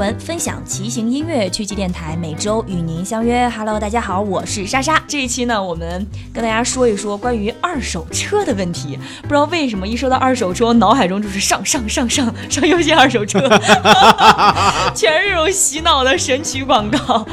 闻，分享骑行音乐。趣骑电台每周与您相约。Hello，大家好，我是莎莎。这一期呢，我们跟大家说一说关于二手车的问题。不知道为什么一说到二手车，脑海中就是上上上上上优信二手车，全是这种洗脑的神曲广告。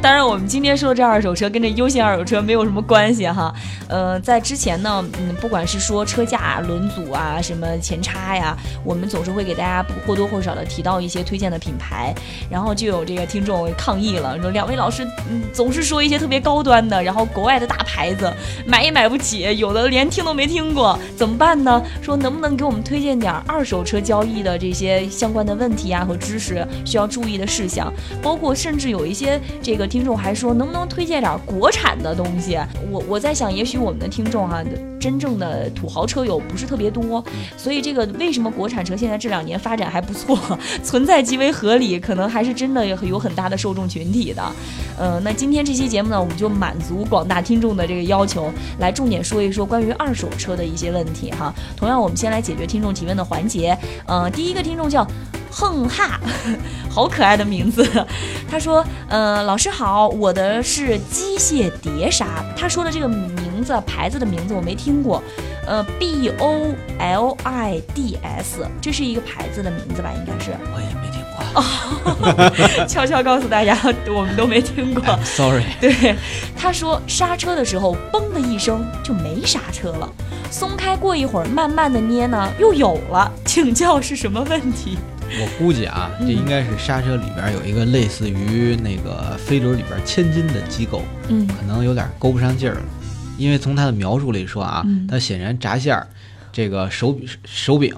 当然，我们今天说的这二手车跟这优信二手车没有什么关系哈。呃，在之前呢，嗯，不管是说车架、轮组啊，什么前叉呀，我们总是会给大家或多或少的提到一些推荐的品品牌，然后就有这个听众抗议了，说两位老师，嗯，总是说一些特别高端的，然后国外的大牌子，买也买不起，有的连听都没听过，怎么办呢？说能不能给我们推荐点二手车交易的这些相关的问题啊和知识需要注意的事项，包括甚至有一些这个听众还说，能不能推荐点国产的东西？我我在想，也许我们的听众哈，真正的土豪车友不是特别多，所以这个为什么国产车现在这两年发展还不错，存在极为合理，可能还是真的有很大的受众群体的。呃，那今天这期节目呢，我们就满足广大听众的这个要求，来重点说一说关于二手车的一些问题哈。同样，我们先来解决听众提问的环节。呃，第一个听众叫 哼哈，好可爱的名字。他说：“呃，老师好，我的是机械碟刹。”他说的这个名字牌子的名字我没听过。呃，B O L I D S，这是一个牌子的名字吧？应该是。我也没听。哦，悄悄告诉大家，我们都没听过。Sorry。对，他说刹车的时候，嘣的一声就没刹车了，松开过一会儿，慢慢的捏呢，又有了。请教是什么问题？我估计啊，这应该是刹车里边有一个类似于那个飞轮里边千斤的机构，嗯，可能有点勾不上劲儿了。因为从他的描述里说啊，它显然闸线儿这个手手柄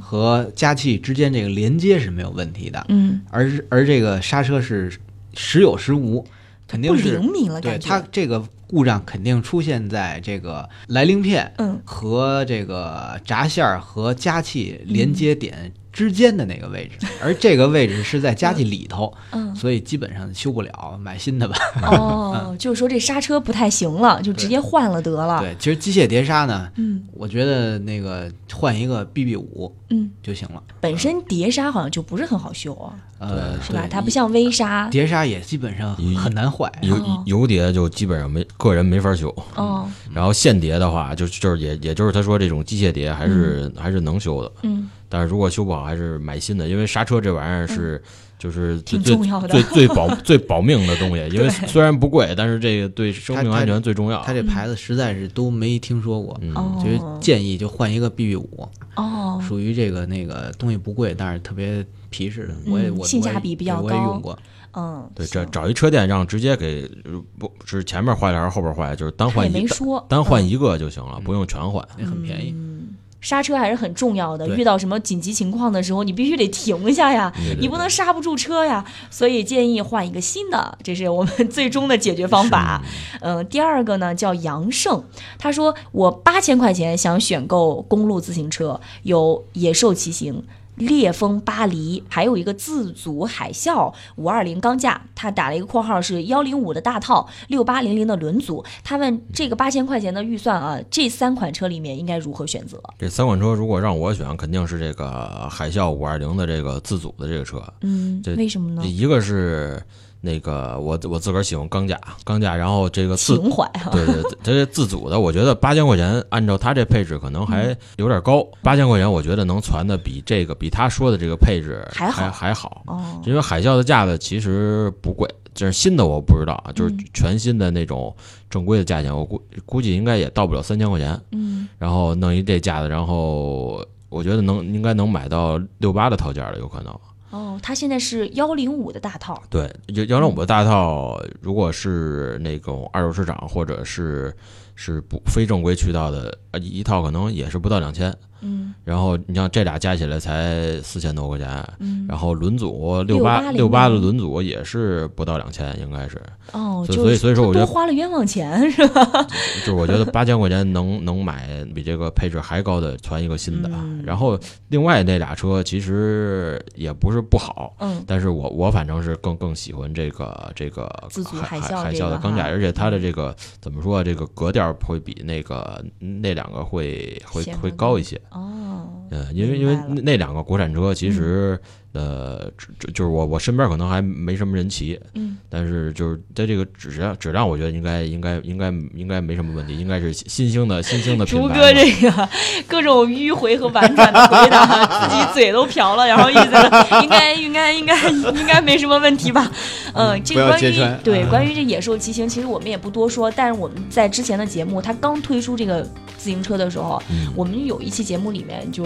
和加气之间这个连接是没有问题的，嗯，而而这个刹车是时有时无，肯定是灵敏了，对它这个故障肯定出现在这个来令片和这个闸线儿和加气连接点。之间的那个位置，而这个位置是在加气里头，嗯，所以基本上修不了，买新的吧。哦，就是说这刹车不太行了，就直接换了得了。对，其实机械碟刹呢，嗯，我觉得那个换一个 BB 五，嗯，就行了。本身碟刹好像就不是很好修啊，呃，是吧？它不像微刹，碟刹也基本上很难坏。油油碟就基本上没个人没法修。哦，然后线碟的话，就就是也也就是他说这种机械碟还是还是能修的。嗯。但是如果修不好，还是买新的，因为刹车这玩意儿是就是最最最最保 最保命的东西。因为虽然不贵，但是这个对生命安全最重要。它这牌子实在是都没听说过，嗯，就是建议就换一个 BB 五。哦，属于这个那个东西不贵，但是特别皮实的。我也我性价比比较高，我也用过。嗯，对，找找一车店，让直接给不是前面坏了还是后边坏，就是单换一个，单换一个就行了，不用全换，也很便宜。刹车还是很重要的，遇到什么紧急情况的时候，你必须得停一下呀，你不能刹不住车呀。所以建议换一个新的，这是我们最终的解决方法。嗯，第二个呢叫杨胜，他说我八千块钱想选购公路自行车，有野兽骑行。烈风巴黎，还有一个自组海啸五二零钢架，他打了一个括号是幺零五的大套，六八零零的轮组。他问这个八千块钱的预算啊，这三款车里面应该如何选择？这三款车如果让我选，肯定是这个海啸五二零的这个自组的这个车。嗯，为什么呢？一个是。那个我我自个儿喜欢钢架，钢架，然后这个情怀，对对，它这自组的，我觉得八千块钱，按照它这配置可能还有点高。八千块钱，我觉得能攒的比这个比他说的这个配置还还还好。哦，因为海啸的架子其实不贵，就是新的我不知道啊，就是全新的那种正规的价钱，我估估计应该也到不了三千块钱。嗯，然后弄一这架子，然后我觉得能应该能买到六八的套件了，有可能。哦，它现在是幺零五的大套。对，幺幺零五的大套，如果是那种二手市场或者是是不非正规渠道的，一套可能也是不到两千。嗯，然后你像这俩加起来才四千多块钱，嗯，然后轮组六八六八的轮组也是不到两千，应该是。哦，所以所以说我觉得花了冤枉钱是吧？就是我觉得八千块钱能能买比这个配置还高的传一个新的，然后另外那俩车其实也不是不好，嗯，但是我我反正是更更喜欢这个这个海海海啸的钢架，而且它的这个怎么说这个格调会比那个那两个会会会高一些。哦，嗯，因为因为那两个国产车其实呃，就就是我我身边可能还没什么人骑，嗯，但是就是在这个质量质量，我觉得应该应该应该应该没什么问题，应该是新兴的新兴的品牌。朱哥这个各种迂回和婉转的回答，自己嘴都瓢了，然后意思应该应该应该应该没什么问题吧？嗯，这个关于对关于这野兽骑行，其实我们也不多说，但是我们在之前的节目，他刚推出这个自行车的时候，我们有一期节目里面就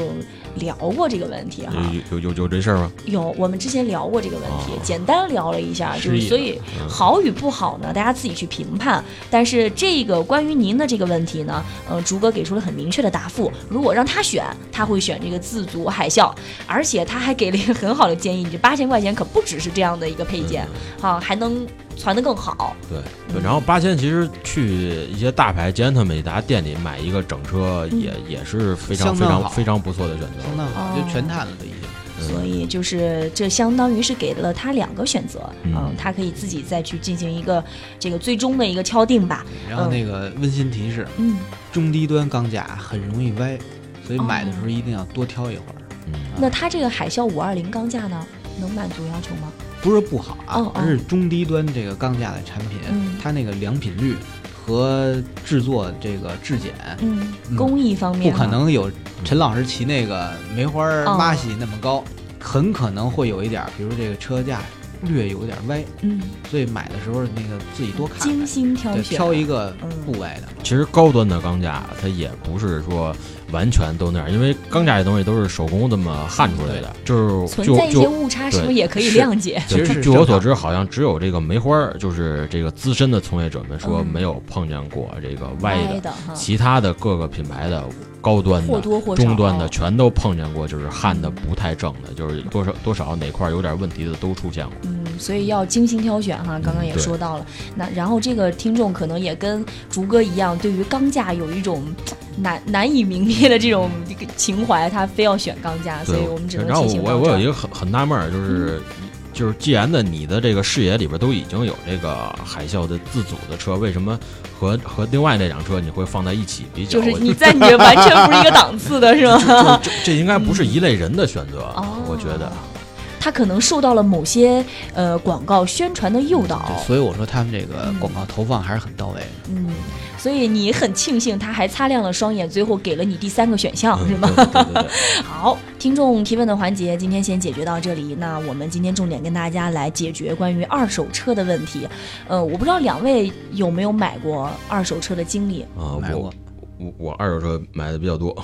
聊过这个问题哈。有有有这事儿吗？有，我们之前聊过这个问题，简单聊了一下，就是所以好与不好呢，大家自己去评判。但是这个关于您的这个问题呢，呃，竹哥给出了很明确的答复。如果让他选，他会选这个自足海啸，而且他还给了一个很好的建议，你这八千块钱可不只是这样的一个配件，啊，还能传得更好。对对，然后八千其实去一些大牌捷安特美达店里买一个整车也也是非常非常非常不错的选择，相当好，就全碳了都已经。所以就是这相当于是给了他两个选择，嗯，他可以自己再去进行一个这个最终的一个敲定吧。然后那个温馨提示，嗯，中低端钢架很容易歪，所以买的时候一定要多挑一会儿。嗯，那它这个海啸五二零钢架呢，能满足要求吗？不是不好啊，而是中低端这个钢架的产品，它那个良品率和制作这个质检，嗯，工艺方面不可能有。陈老师骑那个梅花八喜那么高，很可能会有一点，比如这个车架略有点歪，嗯，所以买的时候那个自己多看，精心挑选，挑一个不歪的。其实高端的钢架它也不是说。完全都那样，因为钢架这东西都是手工这么焊出来的，就是存在一些误差，是不是也可以谅解？其实据我所知，好像只有这个梅花，就是这个资深的从业者们说没有碰见过这个歪的，其他的各个品牌的高端的、中端的全都碰见过，就是焊的不太正的，就是多少多少哪块有点问题的都出现过。嗯，所以要精心挑选哈。刚刚也说到了，那然后这个听众可能也跟竹哥一样，对于钢架有一种。难难以明灭的这种情怀，他非要选钢架，所以我们只能然后我我有一个很很纳闷儿，就是就是既然的你的这个视野里边都已经有这个海啸的自组的车，为什么和和另外那辆车你会放在一起比较？就是 你在你这完全不是一个档次的 是吗？这这应该不是一类人的选择，我觉得。他可能受到了某些呃广告宣传的诱导，所以我说他们这个广告投放还是很到位。嗯。所以你很庆幸他还擦亮了双眼，最后给了你第三个选项，是吗？好，听众提问的环节今天先解决到这里。那我们今天重点跟大家来解决关于二手车的问题。呃，我不知道两位有没有买过二手车的经历啊？买过，我我二手车买的比较多。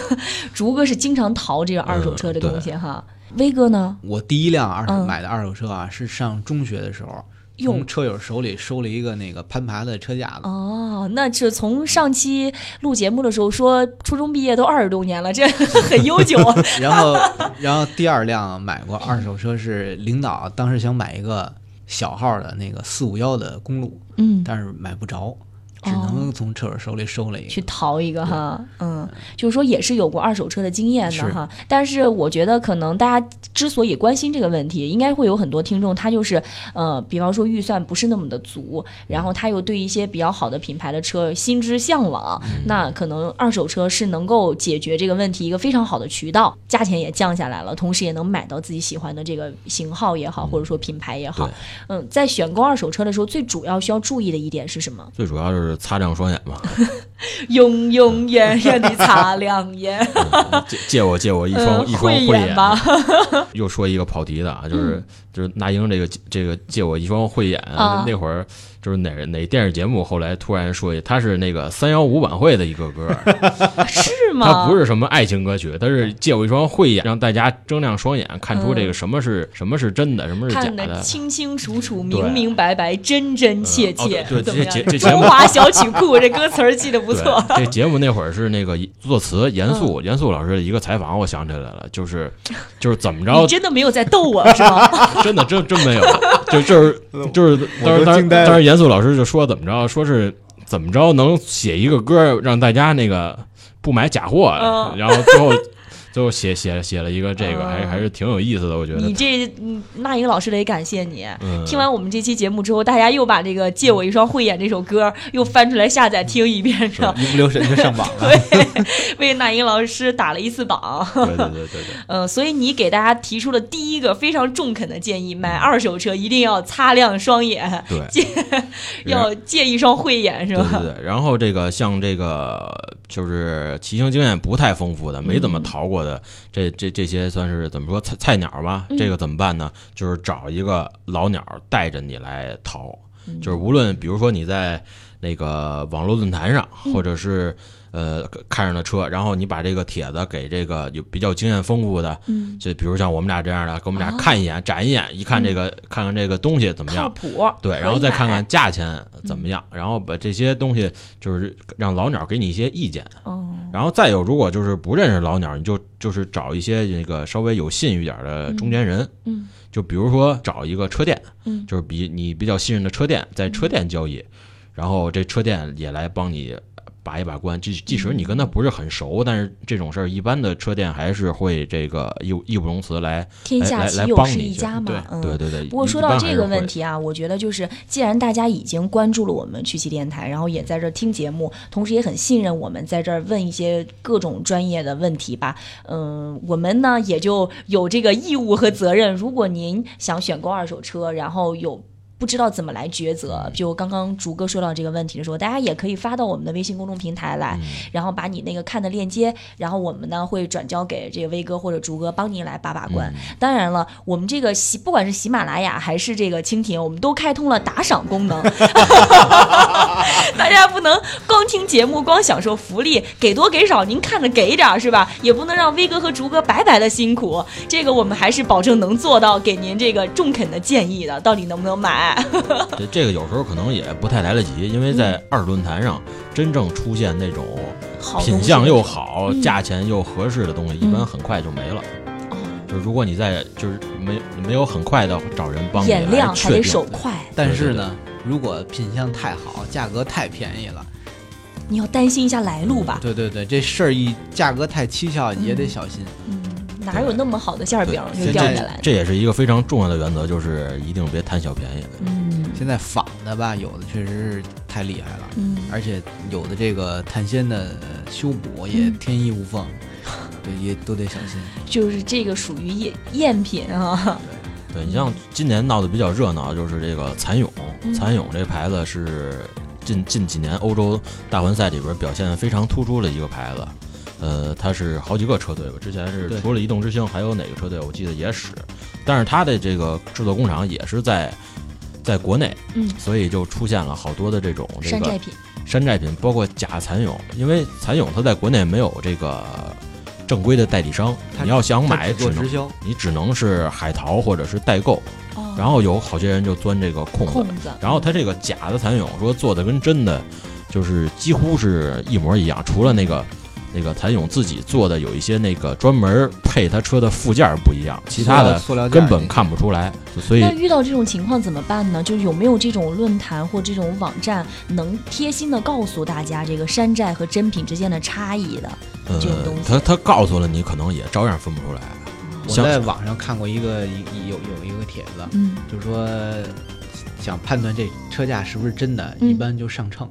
竹哥是经常淘这个二手车的东西哈。威哥呢？我第一辆二手买的二手车啊，是上中学的时候。从车友手里收了一个那个攀爬的车架子哦，那是从上期录节目的时候说初中毕业都二十多年了，这 很悠久。然后，然后第二辆买过二手车是领导当时想买一个小号的那个四五幺的公路，嗯，但是买不着。只能从车主手里收了一个，去淘一个哈，嗯，就是说也是有过二手车的经验的哈。但是我觉得可能大家之所以关心这个问题，应该会有很多听众，他就是呃，比方说预算不是那么的足，然后他又对一些比较好的品牌的车心之向往，那可能二手车是能够解决这个问题一个非常好的渠道，价钱也降下来了，同时也能买到自己喜欢的这个型号也好，或者说品牌也好。嗯，在选购二手车的时候，最主要需要注意的一点是什么？最主要就是。擦亮双眼吧，永永远远的擦亮眼。借借我借我一双一双慧眼吧。又说一个跑题的啊，就是就是那英这个这个借我一双慧眼，那会儿。就是哪哪电视节目后来突然说他是那个三幺五晚会的一个歌，是 吗？他不是什么爱情歌曲，他是借我一双慧眼，让大家睁亮双眼，看出这个什么是什么是真的，什么是假的，清清楚楚、明明白白、真真切切。对，这节这中华小曲库，这歌词儿记得不错。这节目那会儿是那个作词严肃严肃老师的一个采访，我想起来了，就是 就是怎么着？你真的没有在逗我是吗？真的真真没有，就就是就是当时当时当时严肃老师就说怎么着，说是怎么着能写一个歌让大家那个不买假货，然后最后最后写写写了一个这个，还还是挺有意思的，我觉得。你这那英老师得感谢你。听完我们这期节目之后，大家又把这个《借我一双慧眼》这首歌又翻出来下载听一遍，是吧？一不留神就上榜了。对，为那英老师打了一次榜。对对对对对。嗯，所以你给大家提出了第一个非常中肯的建议：买二手车一定要擦亮双眼，对，借要借一双慧眼，是吧？对对。然后这个像这个就是骑行经验不太丰富的，没怎么逃过的，这这这些算是怎么说菜菜鸟吧？这个怎么办呢？就是找一个老鸟带着你来逃，就是无论比如说你在那个网络论坛上，或者是。呃，看上的车，然后你把这个帖子给这个有比较经验丰富的，嗯，就比如像我们俩这样的，给我们俩看一眼，展一眼，一看这个，看看这个东西怎么样，靠谱，对，然后再看看价钱怎么样，然后把这些东西就是让老鸟给你一些意见，哦，然后再有，如果就是不认识老鸟，你就就是找一些那个稍微有信誉点的中间人，嗯，就比如说找一个车店，嗯，就是比你比较信任的车店，在车店交易，然后这车店也来帮你。把一把关，即即使你跟他不是很熟，但是这种事儿，一般的车店还是会这个义义不容辞来天下岂有是一家嘛？对对对。不过说到这个问题啊，我觉得就是，既然大家已经关注了我们曲奇电台，然后也在这儿听节目，同时也很信任我们，在这儿问一些各种专业的问题吧。嗯，我们呢也就有这个义务和责任。如果您想选购二手车，然后有。不知道怎么来抉择，就刚刚竹哥说到这个问题的时候，大家也可以发到我们的微信公众平台来，然后把你那个看的链接，然后我们呢会转交给这个威哥或者竹哥帮您来把把关。当然了，我们这个喜不管是喜马拉雅还是这个蜻蜓，我们都开通了打赏功能，大家不能光听节目光享受福利，给多给少您看着给点是吧？也不能让威哥和竹哥白白的辛苦，这个我们还是保证能做到给您这个中肯的建议的，到底能不能买？这这个有时候可能也不太来得及，因为在二论坛上真正出现那种品相又好、价钱又合适的东西，一般很快就没了。就如果你在就是没没有很快的找人帮你眼亮还得手快。但是呢，如果品相太好，价格太便宜了，你要担心一下来路吧。对对对，这事儿一价格太蹊跷，也得小心。嗯。哪有那么好的馅儿饼就掉下来？这也是一个非常重要的原则，就是一定别贪小便宜。嗯，现在仿的吧，有的确实是太厉害了。嗯，而且有的这个碳纤的修补也天衣无缝，对，也都得小心。就是这个属于赝赝品啊。对，你像今年闹得比较热闹，就是这个蚕蛹，蚕蛹这牌子是近近几年欧洲大环赛里边表现非常突出的一个牌子。呃，它是好几个车队吧？之前是除了移动之星，还有哪个车队？我记得也使，但是它的这个制作工厂也是在在国内，嗯，所以就出现了好多的这种这个山寨品，山寨品，包括假蚕蛹，因为蚕蛹它在国内没有这个正规的代理商，你要想买，只能你只能是海淘或者是代购，然后有好些人就钻这个空子，然后它这个假的蚕蛹说做的跟真的就是几乎是一模一样，除了那个。那个谭勇自己做的有一些那个专门配他车的附件不一样，其他的根本看不出来。所以那遇到这种情况怎么办呢？就有没有这种论坛或这种网站能贴心的告诉大家这个山寨和真品之间的差异的这种东西？他他告诉了你，可能也照样分不出来。我在网上看过一个有有一个帖子，嗯，就是说想判断这车架是不是真的，一般就上秤，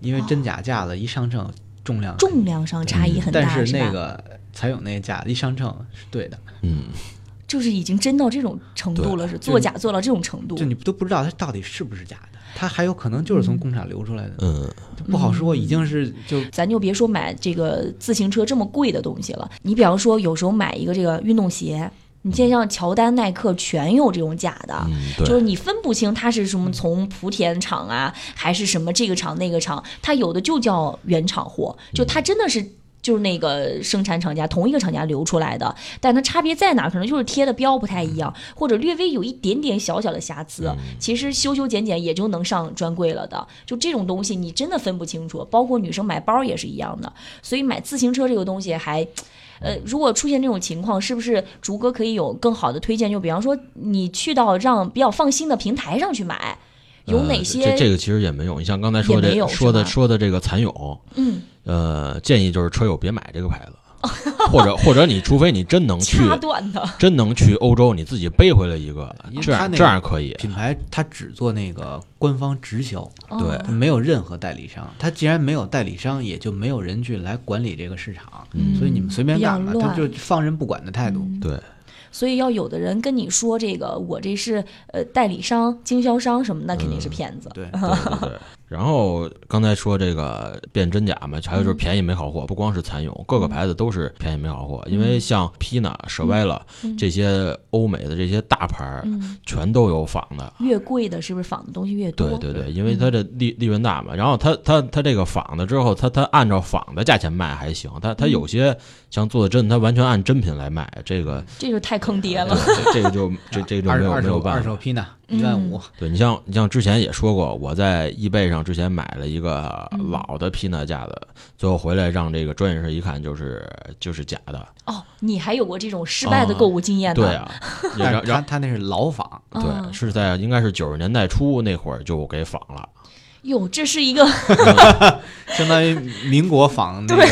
因为真假架子一上秤。重量重量上差异很大，但是那个才有那假一上秤是对的，嗯，就是已经真到这种程度了，是做假做到这种程度，就你都不知道它到底是不是假的，它还有可能就是从工厂流出来的，嗯，不好说，已经是就咱就别说买这个自行车这么贵的东西了，你比方说有时候买一个这个运动鞋。你现在像乔丹、耐克全有这种假的，就是你分不清它是什么从莆田厂啊，还是什么这个厂那个厂，它有的就叫原厂货，就它真的是就是那个生产厂家同一个厂家流出来的，但它差别在哪？可能就是贴的标不太一样，或者略微有一点点小小的瑕疵，其实修修剪剪也就能上专柜了的。就这种东西你真的分不清楚，包括女生买包也是一样的，所以买自行车这个东西还。呃，如果出现这种情况，是不是竹哥可以有更好的推荐？就比方说，你去到让比较放心的平台上去买，有哪些？这这个其实也没有。你像刚才说的说的说的这个蚕蛹，嗯，呃，建议就是车友别买这个牌子。或者或者你除非你真能去掐断的，真能去欧洲，你自己背回来一个，这样这样可以。品牌它只做那个官方直销，对，没有任何代理商。它既然没有代理商，也就没有人去来管理这个市场，所以你们随便干吧，他就放任不管的态度。对。所以要有的人跟你说这个，我这是呃代理商、经销商什么，的肯定是骗子。对对对。然后刚才说这个辨真假嘛，还有就是便宜没好货，不光是蚕蛹，各个牌子都是便宜没好货。因为像 Pina、舍歪了这些欧美的这些大牌，全都有仿的。越贵的是不是仿的东西越多？对对对，因为它这利利润大嘛。然后它它它这个仿的之后，它它按照仿的价钱卖还行。它它有些像做的真，它完全按真品来卖，这个这就太坑爹了。这个就这这个就没有没有办法。二手 Pina。一万五，对你像你像之前也说过，我在易贝上之前买了一个老的皮纳架子，最后回来让这个专业人士一看，就是就是假的。哦，你还有过这种失败的购物经验？对啊，然后他那是老仿，对，是在应该是九十年代初那会儿就给仿了。哟，这是一个 相当于民国仿对，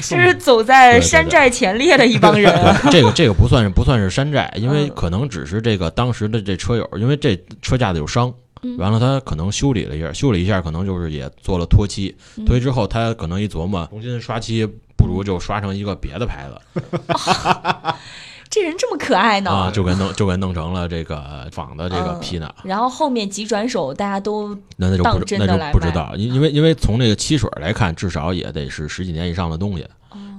这是走在山寨前列的一帮人。这个这个不算是不算是山寨，因为可能只是这个当时的这车友，因为这车架子有伤，完了他可能修理了一下，修理一下可能就是也做了脱漆，脱漆之后他可能一琢磨，重新刷漆不如就刷成一个别的牌子。这人这么可爱呢，啊，就给弄就给弄成了这个仿的这个皮呢。然后后面急转手，大家都那那就不那就不知道，因因为因为从这个漆水来看，至少也得是十几年以上的东西。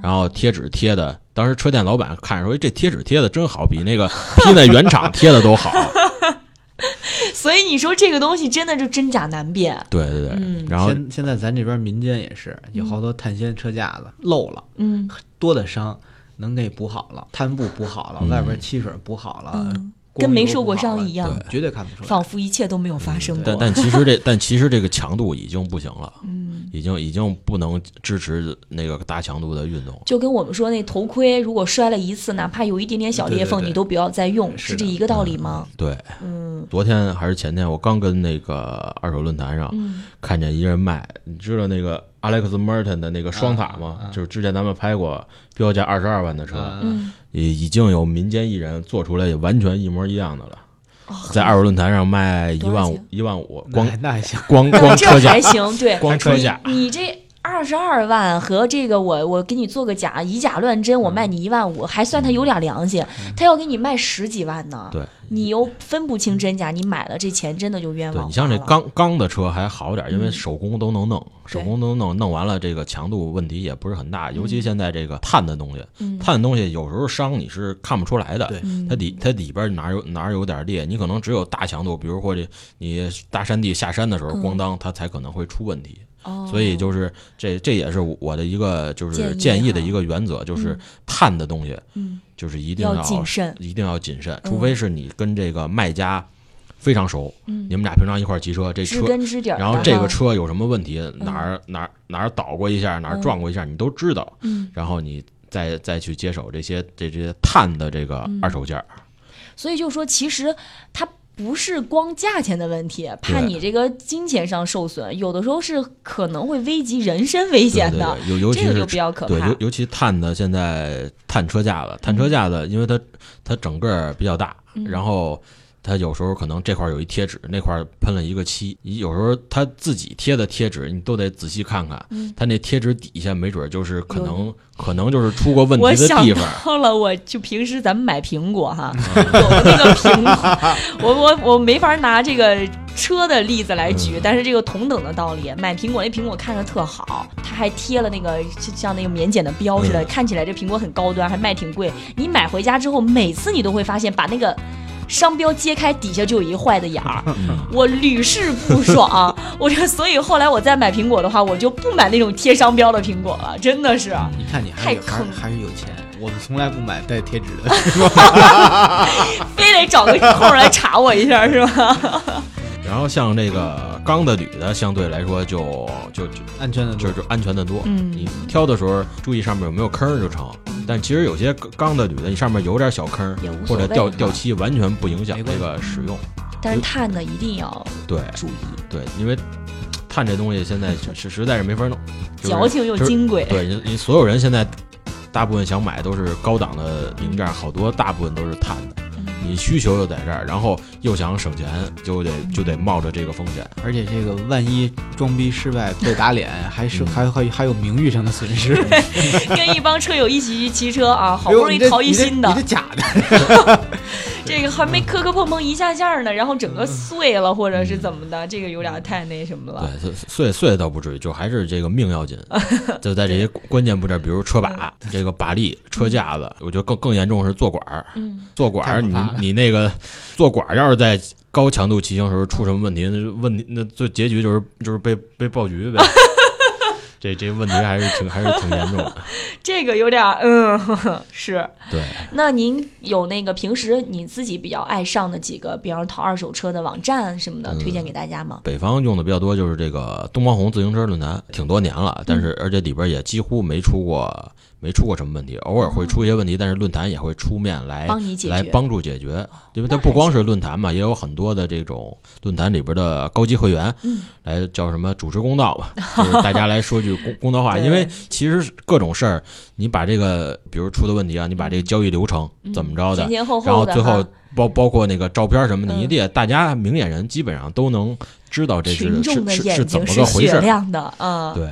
然后贴纸贴的，当时车店老板看说，这贴纸贴的真好，比那个 皮在原厂贴的都好。所以你说这个东西真的就真假难辨。对对对，然后现现在咱这边民间也是有好多碳纤车架子漏了，嗯，多的伤。能给补好了，摊布补好了，外边漆水补好了，跟没受过伤一样，绝对看不出来，仿佛一切都没有发生过。但但其实这但其实这个强度已经不行了，嗯，已经已经不能支持那个大强度的运动。就跟我们说那头盔，如果摔了一次，哪怕有一点点小裂缝，你都不要再用，是这一个道理吗？对，嗯，昨天还是前天，我刚跟那个二手论坛上看见一人卖，你知道那个。Alex Merton 的那个双塔嘛，就是之前咱们拍过标价二十二万的车，已已经有民间艺人做出来完全一模一样的了，在二手论坛上卖一万五，一万五，光那还行，光光车价还行，对，光车价，你这。二十二万和这个我我给你做个假以假乱真，我卖你一万五，还算他有点良心。他要给你卖十几万呢，对，你又分不清真假，你买了这钱真的就冤枉。你像这钢钢的车还好点，因为手工都能弄，手工都能弄，弄完了这个强度问题也不是很大。尤其现在这个碳的东西，碳的东西有时候伤你是看不出来的，它底它里边哪有哪有点裂，你可能只有大强度，比如说这你大山地下山的时候，咣当它才可能会出问题。所以就是这，这也是我的一个就是建议的一个原则，就是碳的东西，嗯，就是一定要谨慎，一定要谨慎，除非是你跟这个卖家非常熟，你们俩平常一块骑车，这车，然后这个车有什么问题，哪儿哪儿哪儿倒过一下，哪儿撞过一下，你都知道，嗯，然后你再再去接手这些这这些碳的这个二手件儿。所以就说，其实它。不是光价钱的问题，怕你这个金钱上受损，有的时候是可能会危及人身危险的。尤尤其是比较可怕。对，尤尤其碳的现在碳车架子，碳车架子，因为它它整个比较大，然后。他有时候可能这块有一贴纸，那块喷了一个漆。你有时候他自己贴的贴纸，你都得仔细看看。他那贴纸底下没准就是可能可能就是出过问题的地方。我想到了，我就平时咱们买苹果哈，有那个苹果，我我我没法拿这个车的例子来举，但是这个同等的道理，买苹果那苹果看着特好，他还贴了那个像那个免检的标似的，看起来这苹果很高端，还卖挺贵。你买回家之后，每次你都会发现把那个。商标揭开，底下就有一坏的眼儿，我屡试不爽。我这所以后来我再买苹果的话，我就不买那种贴商标的苹果了，真的是。你看你太坑，还是有钱。我们从来不买带贴纸的 非得找个空来查我一下，是吧？然后像这个钢的、铝的，相对来说就就就安全的，就就安全的多。嗯，你挑的时候注意上面有没有坑就成。但其实有些钢的、铝的，你上面有点小坑或者掉掉漆，完全不影响这个使用。但是碳的一定要对注意，对，因为碳这东西现在是实在是没法弄，矫情又金贵。对你，你所有人现在大部分想买都是高档的零件，好多大部分都是碳的。你需求又在这儿，然后又想省钱，就得就得冒着这个风险。而且这个万一装逼失败被打脸，还是还还还有名誉上的损失。跟一帮车友一起去骑车啊，好不容易淘一新的，你这假的。这个还没磕磕碰碰一下下呢，然后整个碎了，或者是怎么的，这个有点太那什么了。对，碎碎倒不至于，就还是这个命要紧。就在这些关键部件，比如车把、这个把力、车架子，我觉得更更严重是坐管儿。嗯，坐管儿，你你那个坐管儿要是在高强度骑行时候出什么问题，那问题那最结局就是就是被被爆菊呗。这这问题还是挺还是挺严重的，这个有点嗯 是。对。那您有那个平时你自己比较爱上的几个，比方说淘二手车的网站什么的，推荐给大家吗？北方用的比较多就是这个东方红自行车论坛，挺多年了，但是而且里边也几乎没出过。没出过什么问题，偶尔会出一些问题，但是论坛也会出面来来帮助解决，因为它不光是论坛嘛，也有很多的这种论坛里边的高级会员，来叫什么主持公道吧，就是大家来说句公 公道话，因为其实各种事儿，你把这个比如出的问题啊，你把这个交易流程怎么着的，然后最后包包括那个照片什么的，你得大家明眼人基本上都能知道这是是是怎么个回事，的，嗯，对。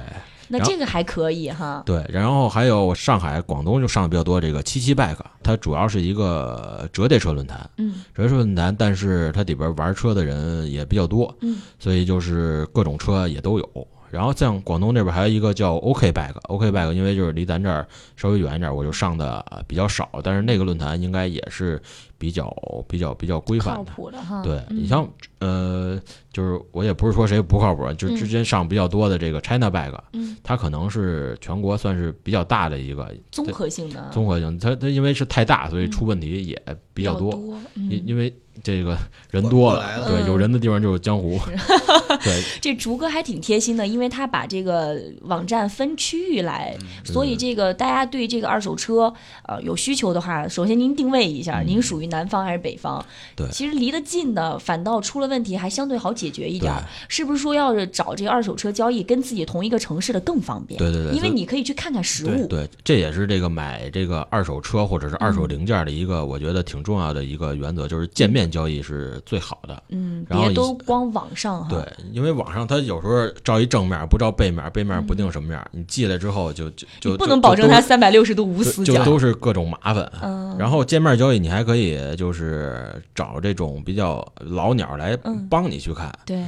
那这个还可以哈。对，然后还有上海、广东就上的比较多。这个七七 bike，它主要是一个折叠车论坛，嗯，折叠车论坛，但是它里边玩车的人也比较多，嗯，所以就是各种车也都有。然后像广东这边还有一个叫 OK bike，OK bike，因为就是离咱这儿稍微远一点，我就上的比较少。但是那个论坛应该也是。比较比较比较规范的。哈，对你像呃，就是我也不是说谁不靠谱，就之前上比较多的这个 China Bag，嗯，它可能是全国算是比较大的一个综合性的，综合性，它它因为是太大，所以出问题也比较多，因因为这个人多了，对，有人的地方就有江湖，对，这竹哥还挺贴心的，因为他把这个网站分区域来，所以这个大家对这个二手车呃有需求的话，首先您定位一下，您属于。南方还是北方？对，其实离得近的反倒出了问题，还相对好解决一点。是不是说要是找这个二手车交易，跟自己同一个城市的更方便？对对对，因为你可以去看看实物。对，这也是这个买这个二手车或者是二手零件的一个，我觉得挺重要的一个原则，就是见面交易是最好的。嗯，别都光网上哈。对，因为网上它有时候照一正面，不照背面，背面不定什么样，你寄来之后就就就不能保证它三百六十度无死角，就都是各种麻烦。嗯，然后见面交易你还可以就是。找这种比较老鸟来帮你去看，对，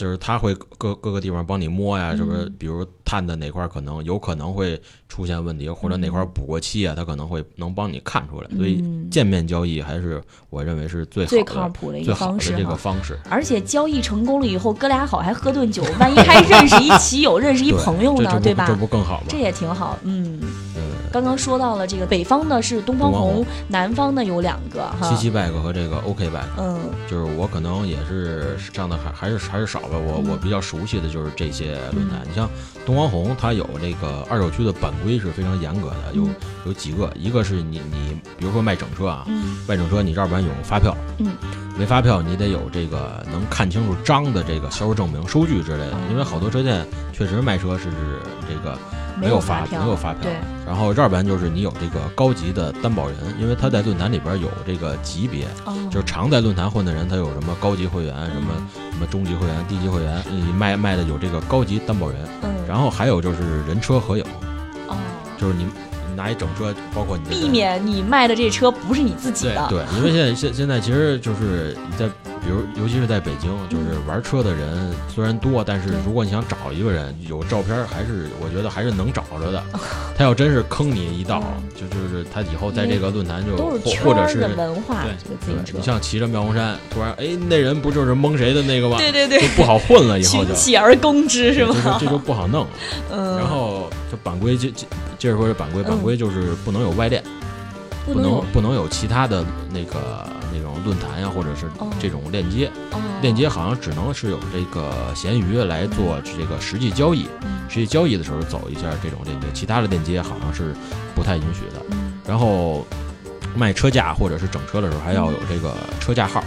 就是他会各各个地方帮你摸呀，是不是？比如碳的哪块可能有可能会出现问题，或者哪块补过漆啊，他可能会能帮你看出来。所以见面交易还是我认为是最最靠谱的一个方式。这个方式，而且交易成功了以后，哥俩好还喝顿酒，万一还认识一 骑友，认识一朋友呢，对吧？这不更好吗？这也挺好，嗯。刚刚说到了这个北方呢是东方红，南方呢有两个哈，七七 bag 和这个 OK bag，嗯，就是我可能也是上的还还是还是少吧，我我比较熟悉的就是这些论坛。你像东方红，它有这个二手区的版规是非常严格的，有有几个，一个是你你比如说卖整车啊，卖整车你这边有发票，嗯，没发票你得有这个能看清楚章的这个销售证明、收据之类的，因为好多车店确实卖车是这个。没有发没有发票，然后这边就是你有这个高级的担保人，因为他在论坛里边有这个级别，就是常在论坛混的人，他有什么高级会员，什么什么中级会员、低级会员，你卖卖的有这个高级担保人，嗯然后还有就是人车合影，哦，就是你。拿一整车，包括你避免你卖的这车不是你自己的。对，因为现在现现在其实就是你在，比如尤其是在北京，就是玩车的人虽然多，但是如果你想找一个人有照片，还是我觉得还是能找着的。他要真是坑你一道，就就是他以后在这个论坛就或者是文化这个自行车。你像骑着妙峰山，突然哎，那人不就是蒙谁的那个吗？对对对，就不好混了。以后就起而攻之是吗？这就不好弄。嗯，然后就版规就就。接着说这版规，版规就是不能有外链，不能不能有其他的那个那种论坛呀，或者是这种链接，链接好像只能是有这个闲鱼来做这个实际交易，实际交易的时候走一下这种链接，其他的链接好像是不太允许的。然后卖车架或者是整车的时候，还要有这个车架号。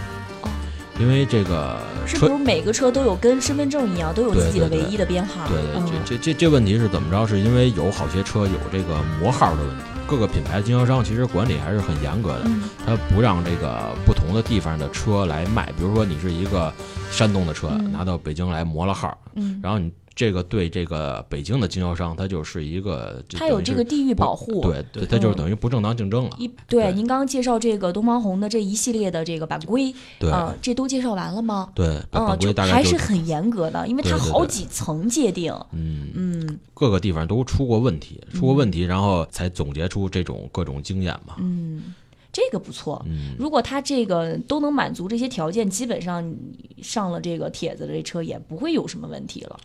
因为这个是不是每个车都有跟身份证一样，都有自己的唯一的编号？对对，这这这这问题是怎么着？是因为有好些车有这个模号的问题。各个品牌经销商其实管理还是很严格的，嗯他不让这个不同的地方的车来卖。比如说你是一个山东的车，嗯拿到北京来磨了号，嗯，然后你这个对这个北京的经销商，它就是一个，就它有这个地域保护。对对，它就是等于不正当竞争了。一对对您刚刚介绍这个东方红的这一系列的这个版规，对嗯，这都介绍完了吗？对，版规就大概就是还很严格的，因为它好几层界定。嗯，嗯各个地方都出过问题，出过问题，然后才总结出这种各种经验嘛。嗯，这个不错。嗯，如果他这个都能满足这些条件，基本上你上了这个帖子的这车也不会有什么问题了。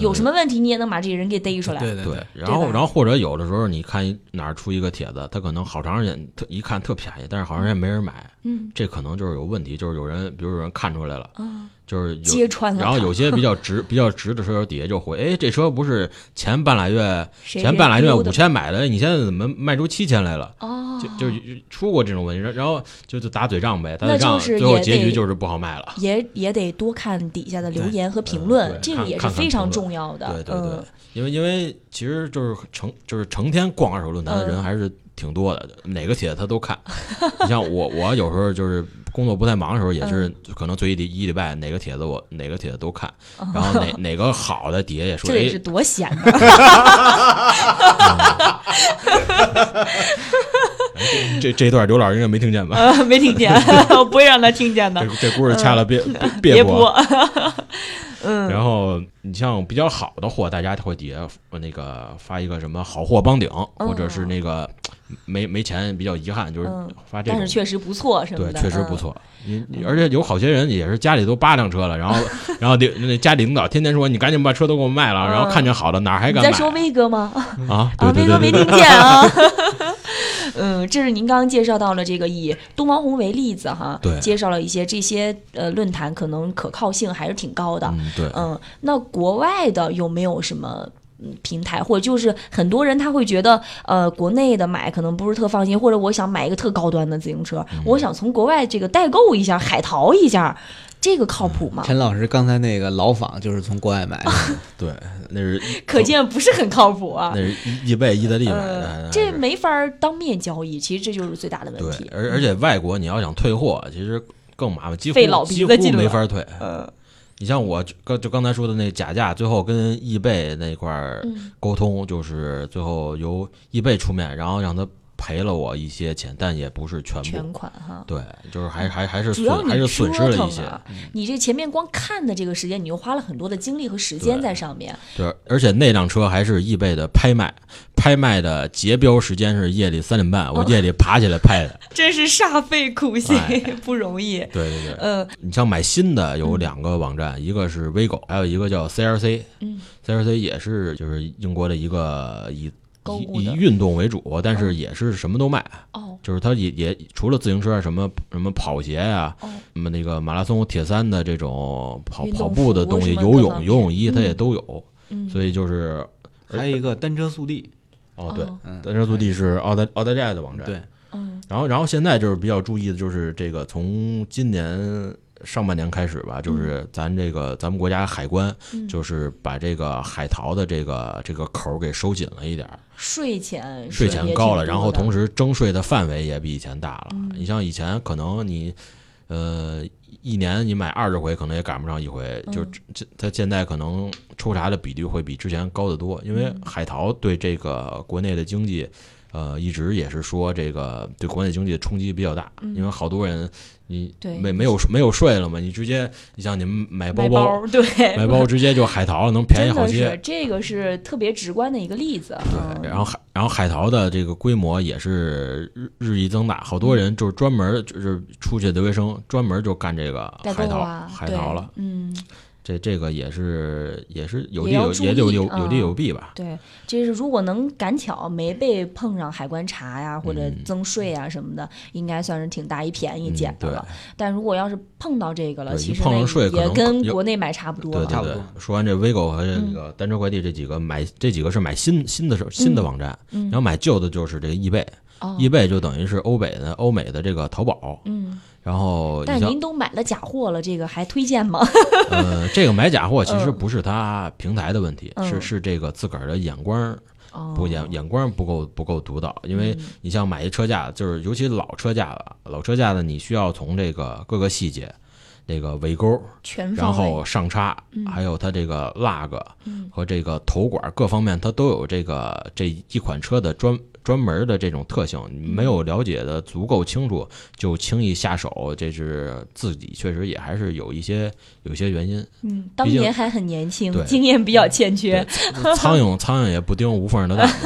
有什么问题你也能把这个人给逮出来。对对对，然后然后或者有的时候你看哪儿出一个帖子，他可能好长时间特一看特便宜，但是好长时间没人买，嗯这可能就是有问题，就是有人比如有人看出来了，啊，就是有揭穿了。然后有些比较值、比较值的车友底下就回，哎，这车不是前半拉月前半拉月五千买的，你现在怎么卖出七千来了？哦，就就出过这种问题，然然后就就打嘴仗呗，打嘴仗，最后结局就是不好卖了。也也得多看底下的留言和评嗯论，对这个也是非常重要的。对对对嗯，因为因为其实就是成就是成天逛二手论坛的人嗯还是挺多的，哪个帖子他都看。你像我我有时候就是工作不太忙的时候，也是可能最一礼一礼拜哪个帖子我哪个帖子都看，然后哪 哪个好的底下也说，哎这得是，多闲的。这这段刘老师应该没听见吧？呃，没听见，我不会让他听见的这。这故事掐了别别别播。然后你像比较好的货，大家会底下那个发一个什么好货帮顶，或者是那个没没钱比较遗憾，就是嗯发这个但是。确实不错什么对。确实不错。你你而且有好些人也是家里都八辆车了，然后 然后领那家里领导天天说你赶紧把车都给我卖了，然后看见好的哪儿还敢你在说威哥吗？啊？啊，对对威哥没听见啊。嗯，这是您刚刚介绍到了这个以东方红为例子哈，对介绍了一些这些呃论坛可能可靠性还是挺高的。嗯对，嗯，那国外的有没有什么？嗯，平台或者就是很多人他会觉得，呃，国内的买可能不是特放心，或者我想买一个特高端的自行车，嗯我想从国外这个代购一下，海淘一下，这个靠谱吗？陈老师刚才那个老仿就是从国外买的，对，那是 可见不是很靠谱啊那。是易易贝意大利买呃的，，还这没法当面交易，其实这就是最大的问对题，。而而且外国你要想退货，其实更麻烦，几乎费老鼻几乎子劲没法退。呃，你像我刚就刚才说的那假价，最后跟易贝那块沟通，就是最后由易贝出面，然后让他赔了我一些钱，但也不是全部。全款哈。对，就是还还还是主要损，还是你损失折了一些。你这前面光看的这个时间，你又花了很多的精力和时间在上面。对，而且那辆车还是易贝的拍卖，拍卖的结标时间是夜里三点半，我夜里爬起来拍的。真是煞费苦心，哎不容易。对对对，嗯你像买新的有两个网站，一个是 Vigo，还有一个叫 CRC。嗯 CRC 也是就是英国的一个以以购物的以运动为主，但是也是什么都卖。哦就是它也也除了自行车啊，什么什么跑鞋呀、哦，什么那个马拉松、铁三的这种跑跑步的东西，游泳游泳衣它也嗯都有。嗯，所以就是还有一个单车速递，哦，对，单车速递是澳大澳大利亚的网站。对，嗯然后然后现在就是比较注意的就是这个从今年。上半年开始吧，就是咱这个咱们国家海关，嗯。就是把这个海淘的这个这个口儿给收紧了一点儿，税前税前高了，然后同时时征税的范围也比以前大了。嗯。你像以前可能你，呃，一年你买二十回，可能也赶不上一回，就嗯这它现在可能抽查的比率会比之前高得多，因为嗯。海淘对这个国内的经济。呃，一直也是说这个对国内经济的冲击比较大，嗯因为好多人你对没没有没有税了嘛，你直接你像你们买包买包对买包直接就海淘了，能便宜好些。这个是特别直观的一个例子。嗯对，然后海然后海淘的这个规模也是日日益增大，好多人就是专门就是出去留学生专门就干这个海淘啊，海淘了。嗯，这这个也是也是有利有也有意有有利嗯有弊吧。对，这是如果能赶巧没被碰上海关查呀，或者嗯增税啊什么的，应该算是挺大一便宜捡的了。但如果要是碰到这个了，其实那上税也跟国内买差不多了。对对对差不多，说完这 Vigo 和这嗯个单车快递这几个买这几个是买新新的手新的网站，嗯然后买旧的就是这个易贝。易贝就等于是欧北的欧美的这个淘宝。嗯。然后，但是您都买了假货了，这个还推荐吗？呃，这个买假货其实不是他平台的问题，是是这个自个儿的眼光不眼眼光不够不够独到。因为你像买一车架，就是尤其老车架了，老车架的你需要从这个各个细节。这个尾钩，然后上叉，还有它这个 lug 和这个头管各方面，它都有这个这一款车的专专门的这种特性。没有了解的足够清楚，就轻易下手，这是自己确实也还是有一些有一些原因。嗯，当年还很年轻，经验比较欠缺。苍蝇苍蝇也不叮无缝的蛋。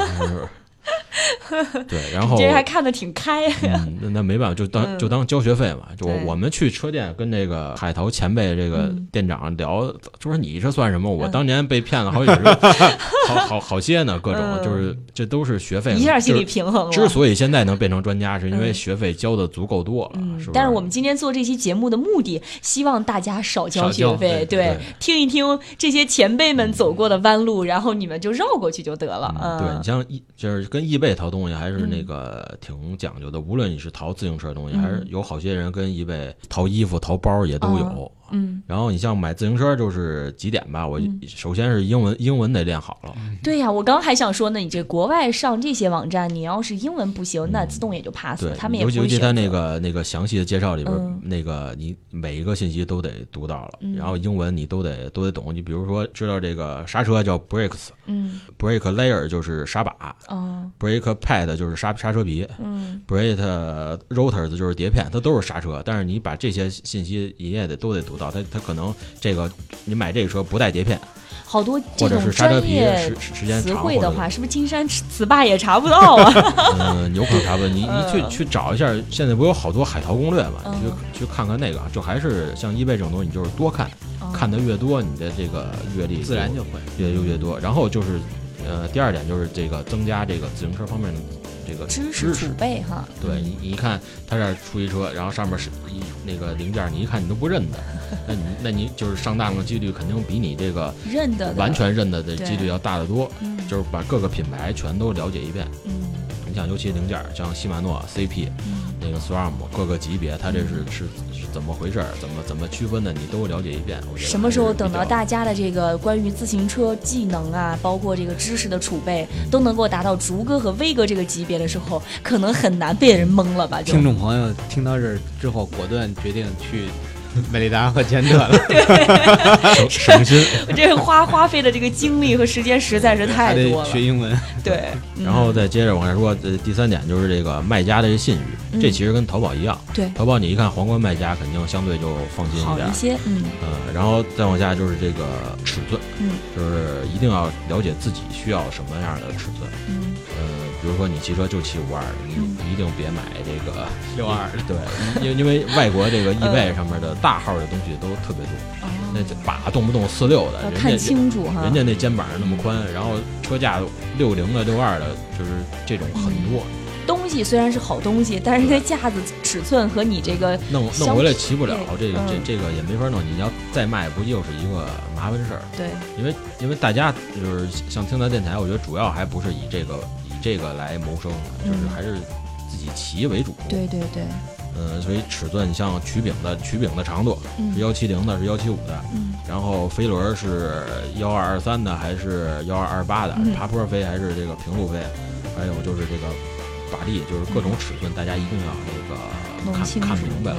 对，然后这还看得挺开。嗯，那那没办法，就当就当交学费嘛。就我们去车店跟那个海淘前辈这个店长聊，就说你这算什么？我当年被骗了好几十，好好好些呢，各种就是这都是学费。一下心理平衡了。之所以现在能变成专家，是因为学费交的足够多了？但是我们今天做这期节目的目的，希望大家少交学费，对，听一听这些前辈们走过的弯路，然后你们就绕过去就得了。嗯，对你像一就是跟易贝淘东西还是那个挺讲究的，无论你是淘自行车的东西，还是有好些人跟易贝淘衣服、淘包也都有。嗯，然后你像买自行车就是几点吧？我首先是英文，英文得练好了。对呀，我刚还想说呢，你这国外上这些网站，你要是英文不行，那自动也就 pass 了。他们也尤其他那个那个详细的介绍里边，那个你每一个信息都得读到了，然后英文你都得都得懂。你比如说知道这个刹车叫 brakes，嗯，brake layer 就是刹把，嗯，brake pad 就是刹刹车皮，嗯，brake rotors 就是碟片，它都是刹车。但是你把这些信息你也得都得读。它它可能这个你买这个车不带碟片，好多这种专业词汇的话，是不是金山词霸也查不到啊？嗯，有可能查不到。你你去去找一下，现在不有好多海淘攻略嘛？你去去看看那个，就还是像易贝这种东西，你就是多看，看的越多，你的这个阅历自然就会越就越多。然后就是呃，第二点就是这个增加这个自行车方面的。这个知识储备哈，对你，你一看他这出一车，然后上面是一那个零件，你一看你都不认得，那你那你就是上当的几率肯定比你这个认得完全认得的几率要大得多。就是把各个品牌全都了解一遍。嗯，你像尤其零件，像西马诺 CP，那个 SRAM 各个级别，它这是是。怎么回事儿？怎么怎么区分的？你都了解一遍。什么时候等到大家的这个关于自行车技能啊，包括这个知识的储备，都能够达到竹哥和威哥这个级别的时候，可能很难被人蒙了吧？听众朋友听到这儿之后，果断决定去。美利达和捷特了，对，省心。这花花费的这个精力和时间实在是太多了。学英文，对。然后再接着往下说，呃，第三点就是这个卖家的信誉，这其实跟淘宝一样。对，淘宝你一看皇冠卖家，肯定相对就放心一点。好一些，嗯。呃，然后再往下就是这个尺寸，嗯，就是一定要了解自己需要什么样的尺寸，嗯。比如说你骑车就骑五二，你一定别买这个六二。对，因因为外国这个 易贝上面的大号的东西都特别多，那把动不动四六的，看清楚哈，人家那肩膀那么宽，然后车架六零的、六二的，就是这种很多。东西虽然是好东西，但是那架子尺寸和你这个弄弄回来骑不了，这个这这个也没法弄。你要再卖，不又是一个麻烦事儿？对，因为因为大家就是像听咱电台，我觉得主要还不是以这个。这个来谋生，就是还是自己骑为主。对对对。嗯，所以尺寸，像曲柄的曲柄的长度是幺七零的，是幺七五的。嗯。然后飞轮是幺二二三的，还是幺二二八的？爬坡飞还是这个平路飞？还有就是这个把力，就是各种尺寸，大家一定要那个。弄清楚看明白了。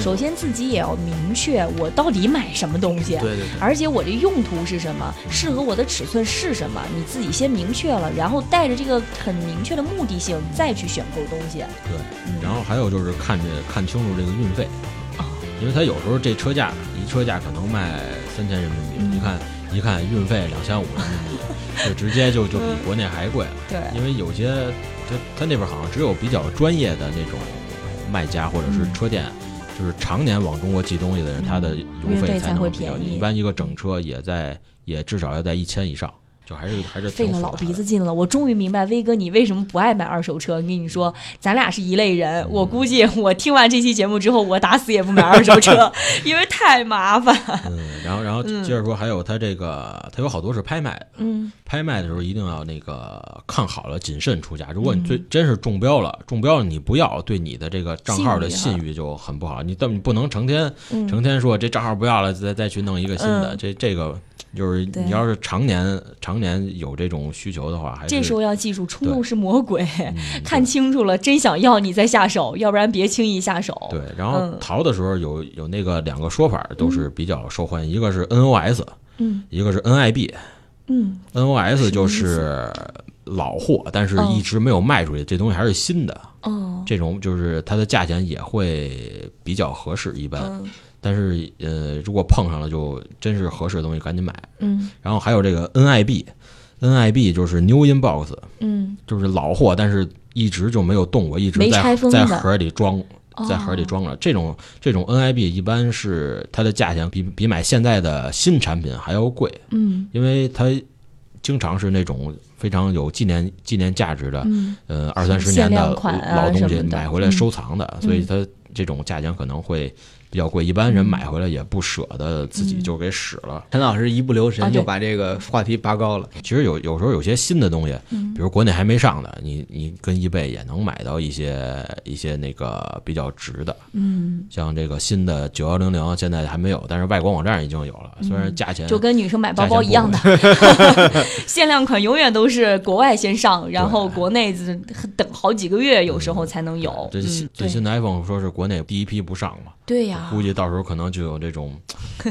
首先自己也要明确我到底买什么东西，对对。而且我这用途是什么，适合我的尺寸是什么，你自己先明确了，然后带着这个很明确的目的性再去选购东西。对，然后还有就是看这看清楚这个运费啊，因为他有时候这车价一车价可能卖三千人民币，你看一看运费两千五人民币，就直接就就比国内还贵了。对，因为有些他他那边好像只有比较专业的那种。卖家或者是车店，就是常年往中国寄东西的人，他的邮费才能比较低。一般一个整车也在，也至少要在一千以上。就还是还是费了老鼻子劲了。我终于明白威哥你为什么不爱买二手车。跟你说，咱俩是一类人。我估计我听完这期节目之后，我打死也不买二手车，因为太麻烦。嗯，然后然后接着说，还有他这个，他有好多是拍卖的。嗯，拍卖的时候一定要那个看好了，谨慎出价。如果你最真是中标了，中标了你不要，对你的这个账号的信誉就很不好。你但你不能成天成天说这账号不要了，再再去弄一个新的。这这个。就是你要是常年常年有这种需求的话，还是这时候要记住，冲动是魔鬼，看清楚了，真想要你再下手，要不然别轻易下手。对，然后淘的时候有有那个两个说法都是比较受欢迎，一个是 NOS，嗯，一个是 NIB，嗯，NOS 就是老货，但是一直没有卖出去，这东西还是新的，哦，这种就是它的价钱也会比较合适，一般。但是，呃，如果碰上了，就真是合适的东西，赶紧买。嗯。然后还有这个 NIB，NIB 就是 New In Box，嗯，就是老货，但是一直就没有动过，一直在在盒里装，在盒里装着。这种这种 NIB 一般是它的价钱比比买现在的新产品还要贵。嗯。因为它经常是那种非常有纪念纪念价值的，呃，二三十年的老东西买回来收藏的，所以它这种价钱可能会。比较贵，一般人买回来也不舍得自己就给使了。陈老师一不留神就把这个话题拔高了。其实有有时候有些新的东西，比如国内还没上的，你你跟易贝也能买到一些一些那个比较值的。嗯，像这个新的九幺零零现在还没有，但是外国网站已经有了。虽然价钱就跟女生买包包一样的，限量款永远都是国外先上，然后国内等好几个月，有时候才能有。这最新的 iPhone 说是国内第一批不上嘛？对呀，估计到时候可能就有这种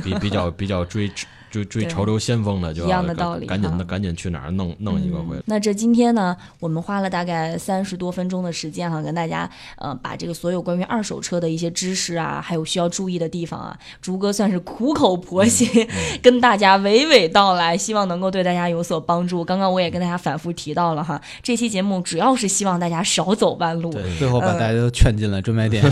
比比较比较追。追追潮流先锋的，就一样的道理，赶紧的赶紧去哪儿弄弄一个回来。那这今天呢，我们花了大概三十多分钟的时间哈，跟大家呃把这个所有关于二手车的一些知识啊，还有需要注意的地方啊，竹哥算是苦口婆心 跟大家娓娓道来，希望能够对大家有所帮助。刚刚我也跟大家反复提到了哈，这期节目主要是希望大家少走弯路，对最后把大家都劝进了专卖店。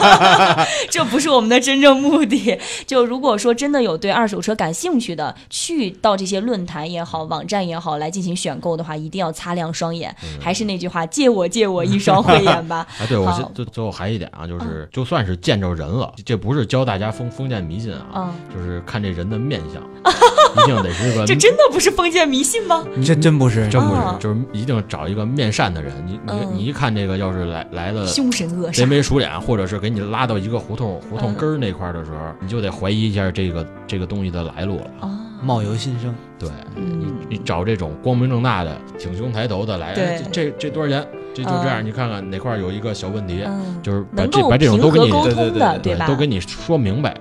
这不是我们的真正目的。就如果说真的有对二手车感兴趣的，去到这些论坛也好、网站也好来进行选购的话，一定要擦亮双眼。还是那句话，借我借我一双慧眼吧。啊，对，我最最后还一点啊，就是就算是见着人了，这不是教大家封封建迷信啊，就是看这人的面相，一定得是个。这真的不是封建迷信吗？这真不是，真不是，就是一定找一个面善的人。你你你一看这个，要是来来了凶神恶煞、贼眉鼠脸，或者是给你拉到一个胡同胡同根儿那块儿的时候，你就得怀疑一下这个这个东西的来路了。冒油心生，对你，你找这种光明正大的、挺胸抬头的来，这这多少钱？这就这样，你看看哪块有一个小问题，就是把这把这种都给你对对对对，都给你说明白。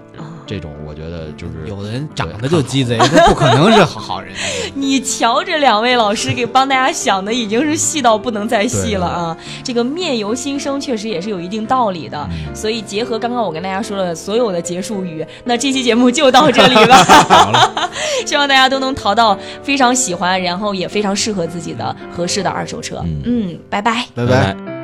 这种我觉得就是有的人长得就鸡贼，他不可能是好人。你瞧，这两位老师给帮大家想的已经是细到不能再细了啊！这个面由心生确实也是有一定道理的，所以结合刚刚我跟大家说的所有的结束语，那这期节目就到这里吧。希望大家都能淘到非常喜欢，然后也非常适合自己的合适的二手车。嗯，拜拜，拜拜。